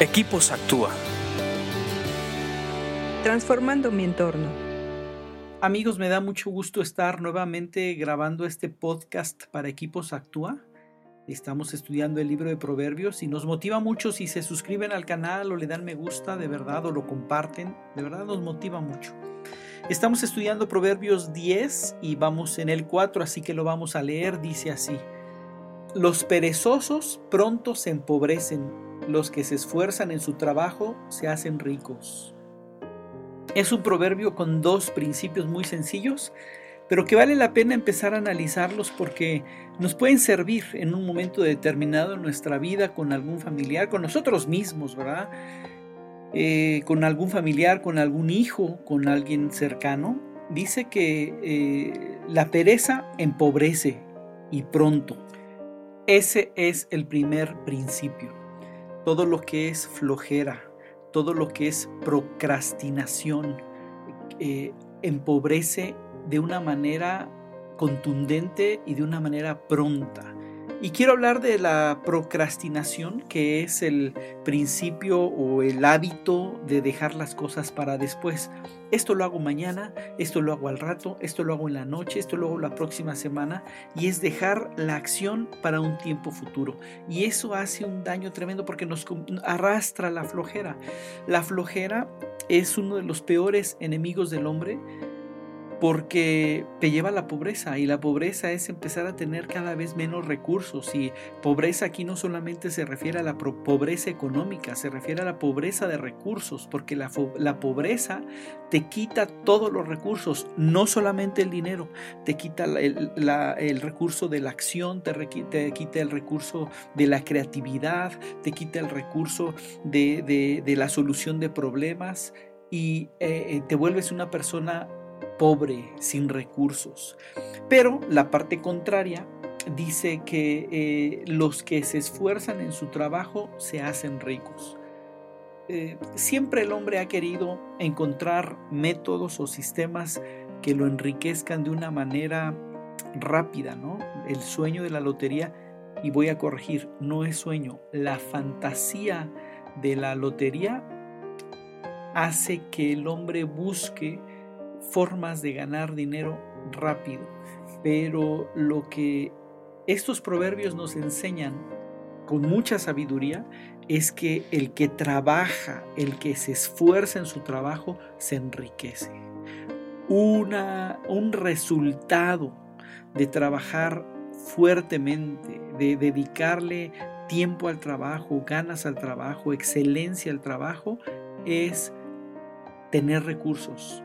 Equipos Actúa. Transformando mi entorno. Amigos, me da mucho gusto estar nuevamente grabando este podcast para Equipos Actúa. Estamos estudiando el libro de Proverbios y nos motiva mucho si se suscriben al canal o le dan me gusta, de verdad, o lo comparten. De verdad nos motiva mucho. Estamos estudiando Proverbios 10 y vamos en el 4, así que lo vamos a leer. Dice así. Los perezosos pronto se empobrecen los que se esfuerzan en su trabajo se hacen ricos. Es un proverbio con dos principios muy sencillos, pero que vale la pena empezar a analizarlos porque nos pueden servir en un momento determinado en nuestra vida con algún familiar, con nosotros mismos, ¿verdad? Eh, con algún familiar, con algún hijo, con alguien cercano. Dice que eh, la pereza empobrece y pronto. Ese es el primer principio todo lo que es flojera, todo lo que es procrastinación, eh, empobrece de una manera contundente y de una manera pronta. Y quiero hablar de la procrastinación, que es el principio o el hábito de dejar las cosas para después. Esto lo hago mañana, esto lo hago al rato, esto lo hago en la noche, esto lo hago la próxima semana. Y es dejar la acción para un tiempo futuro. Y eso hace un daño tremendo porque nos arrastra la flojera. La flojera es uno de los peores enemigos del hombre porque te lleva a la pobreza y la pobreza es empezar a tener cada vez menos recursos y pobreza aquí no solamente se refiere a la pobreza económica, se refiere a la pobreza de recursos, porque la, pobreza te quita todos los recursos, no solamente el dinero, te quita el, recurso de la acción, te, quita el recurso de la creatividad, te quita el recurso de, la solución de problemas y eh, eh, te vuelves una persona pobre, sin recursos. Pero la parte contraria dice que eh, los que se esfuerzan en su trabajo se hacen ricos. Eh, siempre el hombre ha querido encontrar métodos o sistemas que lo enriquezcan de una manera rápida, ¿no? El sueño de la lotería, y voy a corregir, no es sueño, la fantasía de la lotería hace que el hombre busque formas de ganar dinero rápido. Pero lo que estos proverbios nos enseñan con mucha sabiduría es que el que trabaja, el que se esfuerza en su trabajo, se enriquece. Una, un resultado de trabajar fuertemente, de dedicarle tiempo al trabajo, ganas al trabajo, excelencia al trabajo, es tener recursos,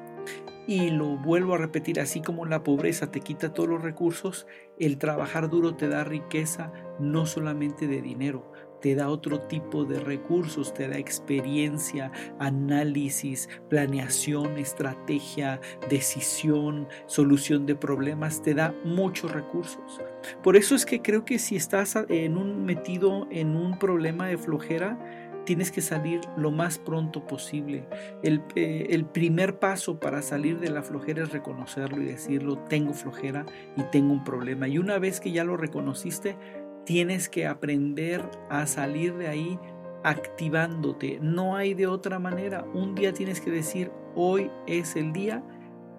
y lo vuelvo a repetir, así como la pobreza te quita todos los recursos, el trabajar duro te da riqueza no solamente de dinero, te da otro tipo de recursos, te da experiencia, análisis, planeación, estrategia, decisión, solución de problemas, te da muchos recursos. Por eso es que creo que si estás en un, metido en un problema de flojera, tienes que salir lo más pronto posible. Eh, el, primer paso para salir de la flojera es reconocerlo y decirlo, tengo flojera y tengo un problema. Y una vez que ya lo reconociste, tienes que aprender a salir de ahí activándote. No hay de otra manera. Un día tienes que decir, hoy es el día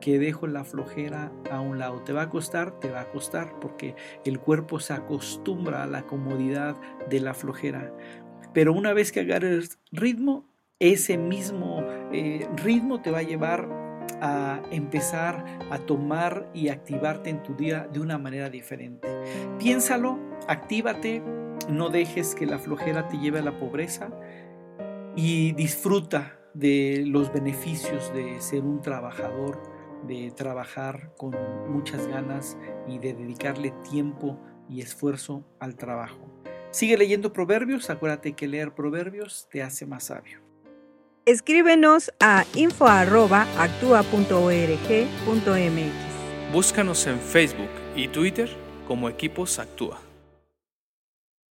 que dejo la flojera a un lado. ¿Te va a costar? Te va a costar porque el cuerpo se acostumbra a la comodidad de la flojera. Pero una vez que agarres ritmo, ese mismo eh, ritmo te va a llevar a empezar a tomar y activarte en tu día de una manera diferente. Piénsalo, actívate, no dejes que la flojera te lleve a la pobreza y disfruta de los beneficios de ser un trabajador, de trabajar con muchas ganas y de dedicarle tiempo y esfuerzo al trabajo. Sigue leyendo proverbios, acuérdate que leer proverbios te hace más sabio. Escríbenos a info.actua.org.mx. Búscanos en Facebook y Twitter como Equipos Actúa.